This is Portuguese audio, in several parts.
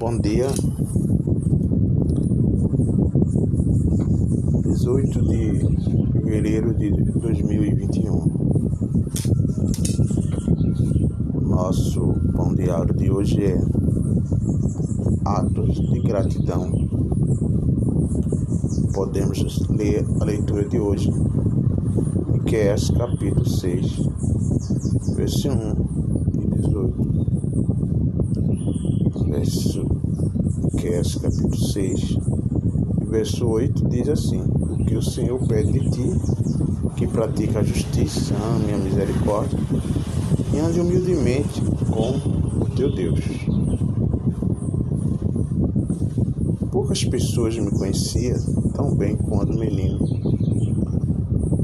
Bom dia. 18 de fevereiro de 2021. Nosso pão diário de hoje é atos de gratidão. Podemos ler a leitura de hoje, Miqueias capítulo 6, versículo 1 e 18. Verso Miqueias capítulo 6, verso 8 diz assim: O que o Senhor pede de ti, que pratica a justiça, ame a misericórdia e ande humildemente com o teu Deus. Poucas pessoas me conheciam tão bem quando menino.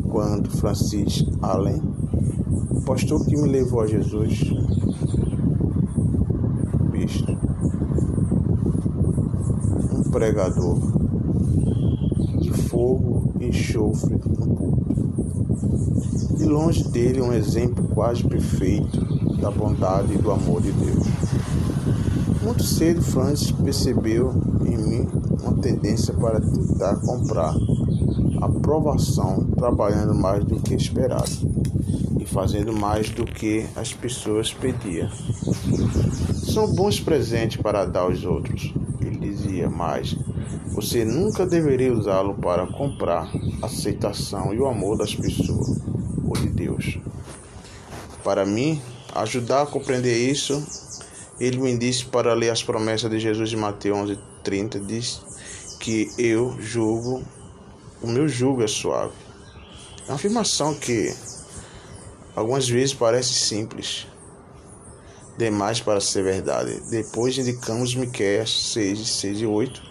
Quando Francis Allen, o pastor que me levou a Jesus, visto um pregador de fogo e enxofre no púlpito. De longe dele um exemplo quase perfeito da bondade e do amor de Deus. Muito cedo Francis percebeu em mim uma tendência para tentar comprar aprovação, trabalhando mais do que esperado e fazendo mais do que as pessoas pediam. São bons presentes para dar aos outros, ele dizia, mas você nunca deveria usá-lo para comprar a aceitação e o amor das pessoas ou de Deus. Para mim, ajudar a compreender isso, ele me disse para ler as promessas de Jesus de Mateus 11:30, diz que eu julgo, o meu jugo é suave. É uma afirmação que algumas vezes parece simples, demais para ser verdade. Depois indicamos Miqueias 6, 6 e 8.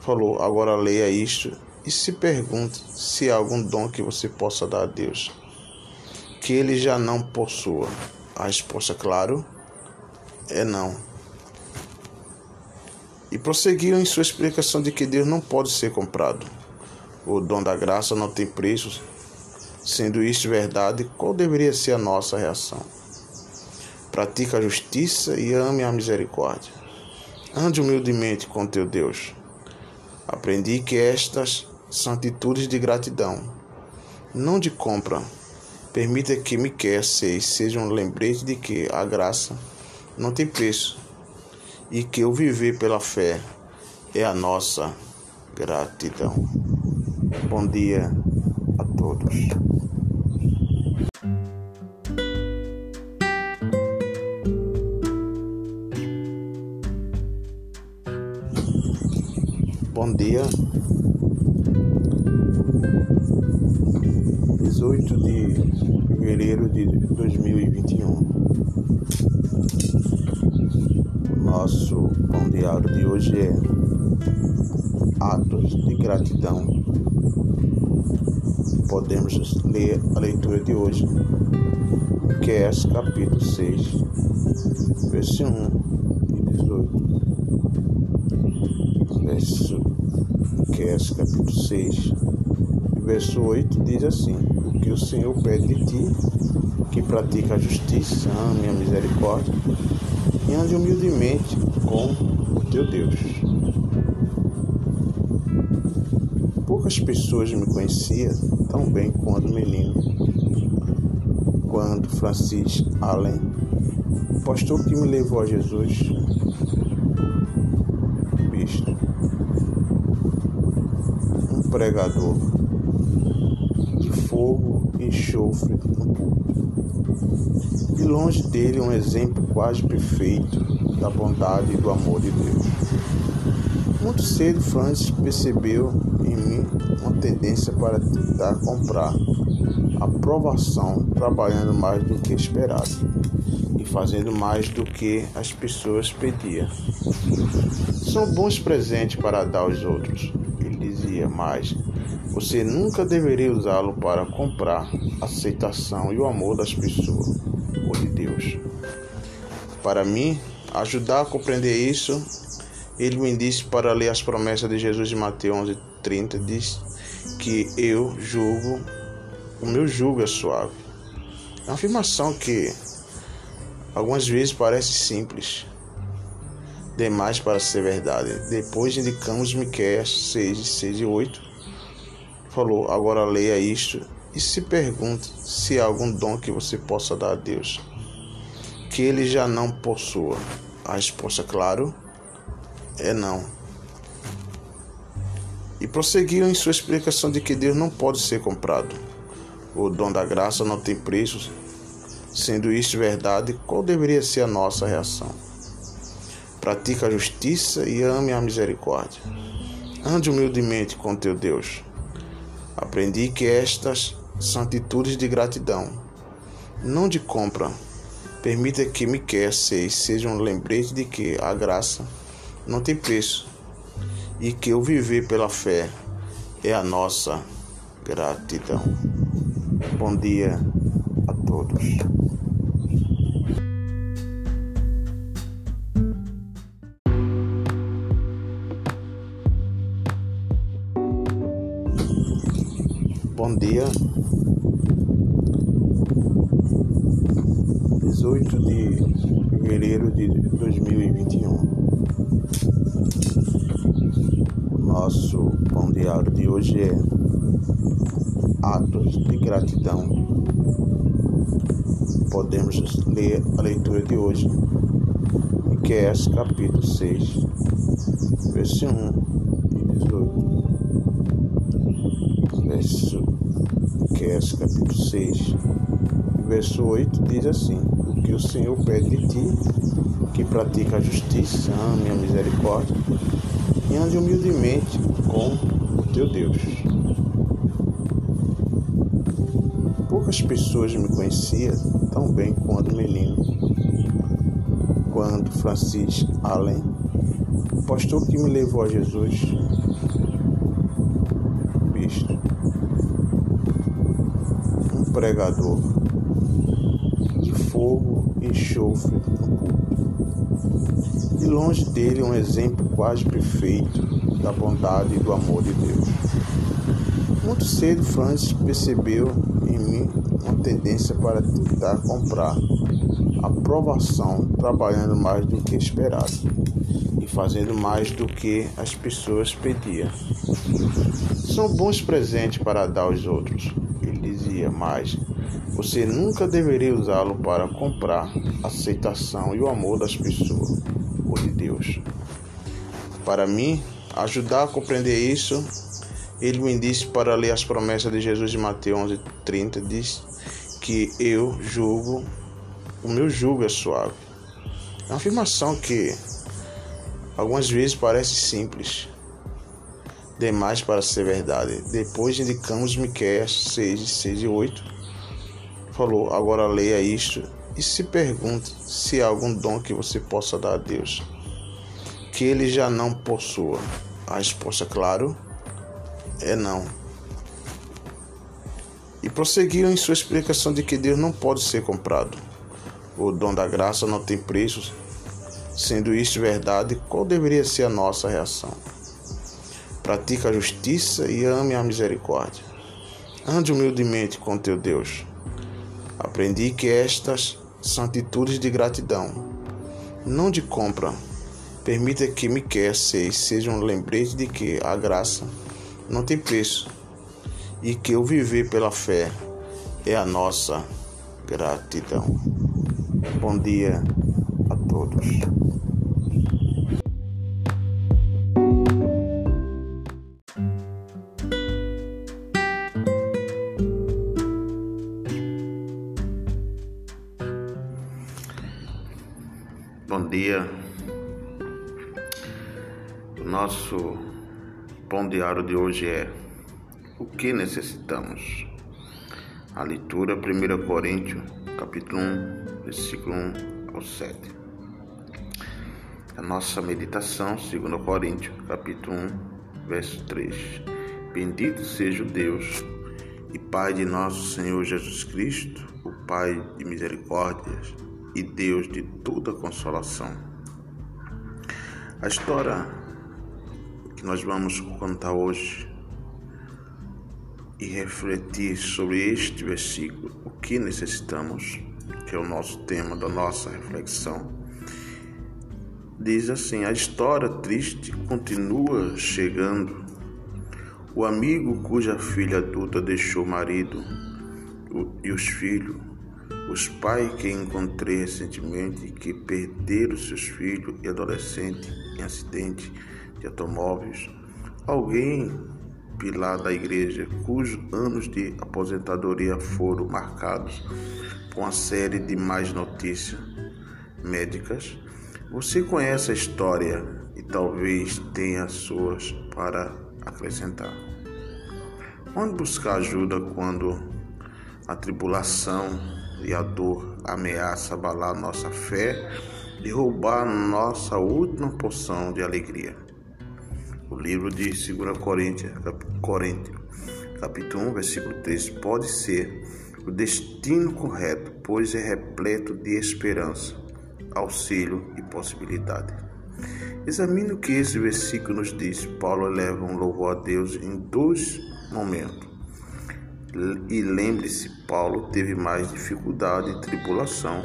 Falou, agora leia isto e se pergunte se há algum dom que você possa dar a Deus, que ele já não possua. A resposta, claro, é não. E prosseguiu em sua explicação de que Deus não pode ser comprado. O dom da graça não tem preço. Sendo isso verdade, qual deveria ser a nossa reação? Pratica a justiça e ame a misericórdia. Ande humildemente com teu Deus. Aprendi que estas são atitudes de gratidão, não de compra. Permita que Miqueias 6 seja um lembrete de que a graça não tem preço e que o viver pela fé é a nossa gratidão. Bom dia a todos. Bom dia. 18 de fevereiro de 2021. Nosso pão diário de hoje é atos de gratidão. Podemos ler a leitura de hoje, que é capítulo 6, versículo 1 e 18. Verso é capítulo 6, verso 8 diz assim: O que o Senhor pede de ti, que pratica a justiça, ame a misericórdia e ande humildemente com o teu Deus. Poucas pessoas me conheciam tão bem quando menino. Quando Francis Allen, o pastor que me levou a Jesus, pregador de fogo e enxofre no púlpito. De longe dele um exemplo quase perfeito da bondade e do amor de Deus. Muito cedo Francis percebeu em mim uma tendência para tentar comprar aprovação, trabalhando mais do que esperado e fazendo mais do que as pessoas pediam. São bons presentes para dar aos outros, dizia, mas você nunca deveria usá-lo para comprar a aceitação e o amor das pessoas ou de Deus. Para mim, ajudar a compreender isso, ele me disse para ler as promessas de Jesus de Mateus 11:30 diz que eu julgo, o meu jugo é suave. É uma afirmação que algumas vezes parece simples, demais para ser verdade. Depois indicamos Miqueias 6, 6 e 8. Falou, agora leia isto e se pergunte se há algum dom que você possa dar a Deus, que ele já não possua. A resposta, claro, é não. E prosseguiram em sua explicação de que Deus não pode ser comprado. O dom da graça não tem preço. Sendo isto verdade, qual deveria ser a nossa reação? Pratica a justiça e ame a misericórdia. Ande humildemente com teu Deus. Aprendi que estas são atitudes de gratidão, não de compra. Permita que me quer seja um lembrete de que a graça não tem preço e que o viver pela fé é a nossa gratidão. Bom dia a todos. Bom dia. 18 de fevereiro de 2021. Nosso pão diário de hoje é atos de gratidão. Podemos ler a leitura de hoje, Miqueias capítulo 6, verso 1 e 18 verso Miqueias capítulo 6, verso 8 diz assim: O que o Senhor pede de ti, que pratica a justiça, ame a misericórdia e ande humildemente com o teu Deus. Poucas pessoas me conheciam tão bem quanto menino, quando Francis Allen, o pastor que me levou a Jesus, Cristo pregador de fogo e enxofre no púlpito. E longe dele um exemplo quase perfeito da bondade e do amor de Deus. Muito cedo Francis percebeu em mim uma tendência para tentar comprar aprovação trabalhando mais do que esperado e fazendo mais do que as pessoas pediam. São bons presentes para dar aos outros, dizia, mas você nunca deveria usá-lo para comprar a aceitação e o amor das pessoas ou de Deus. Para mim, ajudar a compreender isso, ele me disse para ler as promessas de Jesus de Mateus 11:30 diz que eu julgo, o meu jugo é suave. É uma afirmação que algumas vezes parece simples, demais para ser verdade. Depois indicamos Miqueias 6, 6 e 8. Falou, agora leia isto e se pergunte se há algum dom que você possa dar a Deus, que ele já não possua. A resposta, claro, é não. E prosseguiram em sua explicação de que Deus não pode ser comprado. O dom da graça não tem preço. Sendo isto verdade, qual deveria ser a nossa reação? Pratica a justiça e ame a misericórdia. Ande humildemente com teu Deus. Aprendi que estas são atitudes de gratidão, não de compra. Permita que me quer seja um lembrete de que a graça não tem preço e que o viver pela fé é a nossa gratidão. Bom dia a todos. Bom dia. O nosso pão diário de hoje é o que necessitamos. A leitura 1 Coríntios, capítulo 1, versículo 1 ao 7. A nossa meditação, 2 Coríntios, capítulo 1, verso 3. Bendito seja o Deus e Pai de nosso Senhor Jesus Cristo, o Pai de misericórdias e Deus de toda consolação. A história que nós vamos contar hoje e refletir sobre este versículo, o que necessitamos, que é o nosso tema da nossa reflexão, diz assim: a história triste continua chegando. O amigo cuja filha adulta deixou o marido e os filhos, os pais que encontrei recentemente que perderam seus filhos e adolescentes em acidente de automóveis, alguém pilar da igreja cujos anos de aposentadoria foram marcados por uma série de mais notícias médicas. Você conhece a história e talvez tenha suas para acrescentar. Onde buscar ajuda quando a tribulação e a dor ameaça abalar nossa fé e roubar nossa última porção de alegria? O livro de 2 Coríntios, capítulo 1, versículo 3, pode ser o destino correto, pois é repleto de esperança, auxílio e possibilidade. Examine o que esse versículo nos diz. Paulo eleva um louvor a Deus em dois momentos. E lembre-se, Paulo teve mais dificuldade e tribulação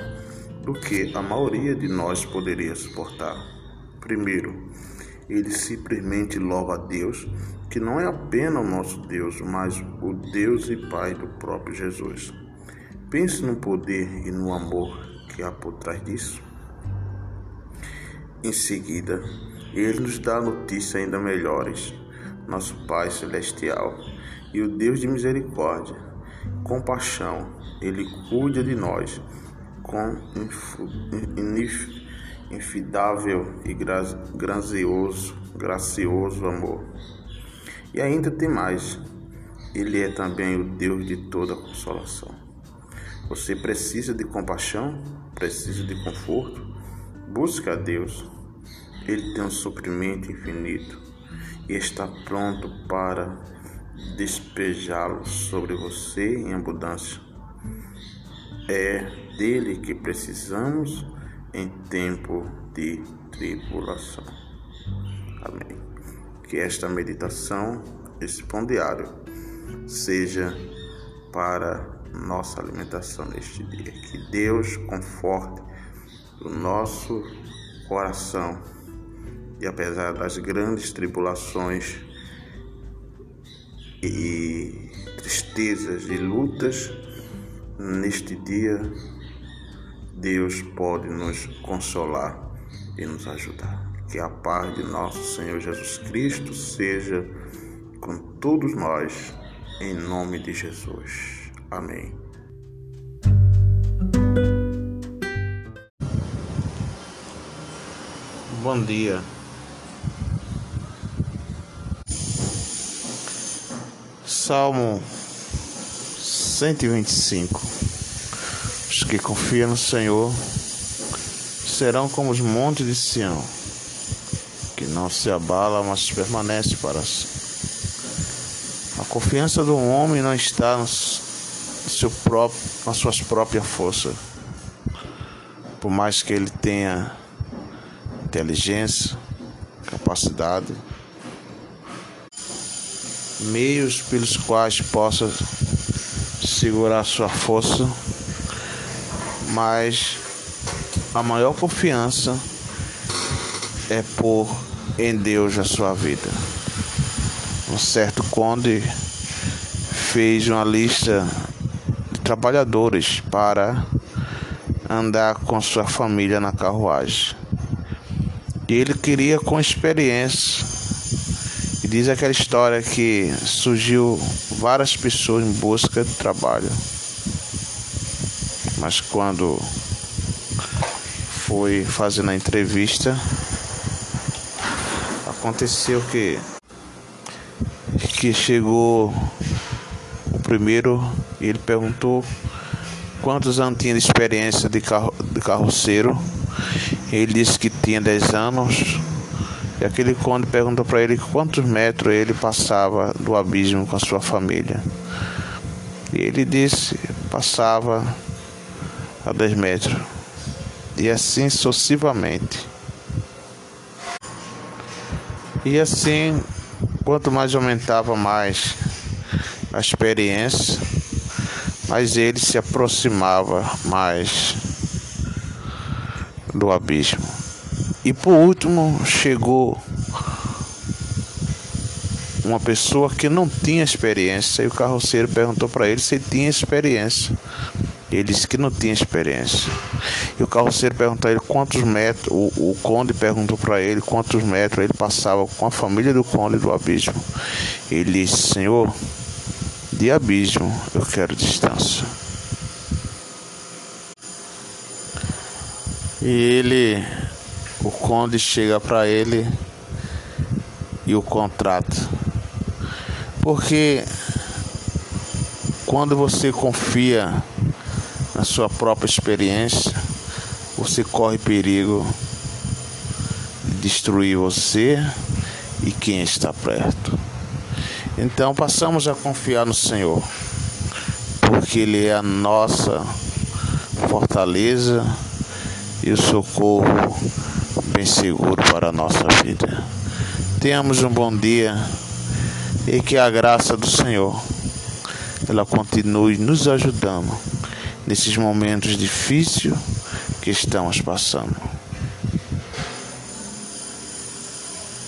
do que a maioria de nós poderia suportar. Primeiro, ele simplesmente louva a Deus, que não é apenas o nosso Deus, mas o Deus e Pai do próprio Jesus. Pense no poder e no amor que há por trás disso. Em seguida, ele nos dá notícias ainda melhores. Nosso Pai Celestial e o Deus de misericórdia, compaixão, ele cuida de nós com infidável e gracioso, gracioso amor. E ainda tem mais. Ele é também o Deus de toda consolação. Você precisa de compaixão, precisa de conforto. Busca a Deus. Ele tem um suprimento infinito e está pronto para despejá-lo sobre você em abundância. É dele que precisamos em tempo de tribulação. Amém. Que esta meditação, esse pão diário, seja para nossa alimentação neste dia. Que Deus conforte o nosso coração e apesar das grandes tribulações e tristezas e lutas neste dia Deus pode nos consolar e nos ajudar. Que a paz de nosso Senhor Jesus Cristo seja com todos nós, em nome de Jesus. Amém. Bom dia. Salmo 125 os que confiam no Senhor serão como os montes de Sião, que não se abala, mas permanece para sempre. A confiança do homem não está no seu próprio, nas suas próprias forças. Por mais que ele tenha inteligência, capacidade, meios pelos quais possa segurar sua força mas a maior confiança é por em Deus a sua vida. Um certo conde fez uma lista de trabalhadores para andar com sua família na carruagem. E ele queria com experiência. Diz aquela história que surgiu várias pessoas em busca de trabalho. Mas quando foi fazendo a entrevista, aconteceu que que chegou o primeiro e ele perguntou quantos anos tinha de experiência de, carro, de carroceiro. Ele disse que tinha 10 anos. E aquele conde perguntou para ele quantos metros ele passava do abismo com a sua família. E ele disse: passava a 10 metros, e assim sucessivamente. E assim, quanto mais aumentava mais a experiência, mais ele se aproximava mais do abismo. E por último, chegou uma pessoa que não tinha experiência e o carroceiro perguntou para ele se ele tinha experiência. Ele disse que não tinha experiência. E o carroceiro perguntou a ele quantos metros, o, o conde perguntou para ele quantos metros ele passava com a família do conde do abismo. Ele disse: Senhor, de abismo eu quero distância. E ele, o conde chega para ele e o contrata. Porque quando você confia na sua própria experiência, você corre perigo de destruir você e quem está perto. Então passamos a confiar no Senhor, porque Ele é a nossa fortaleza e o socorro bem seguro para a nossa vida. Tenhamos um bom dia e que a graça do Senhor ela continue nos ajudando nesses momentos difíceis que estamos passando.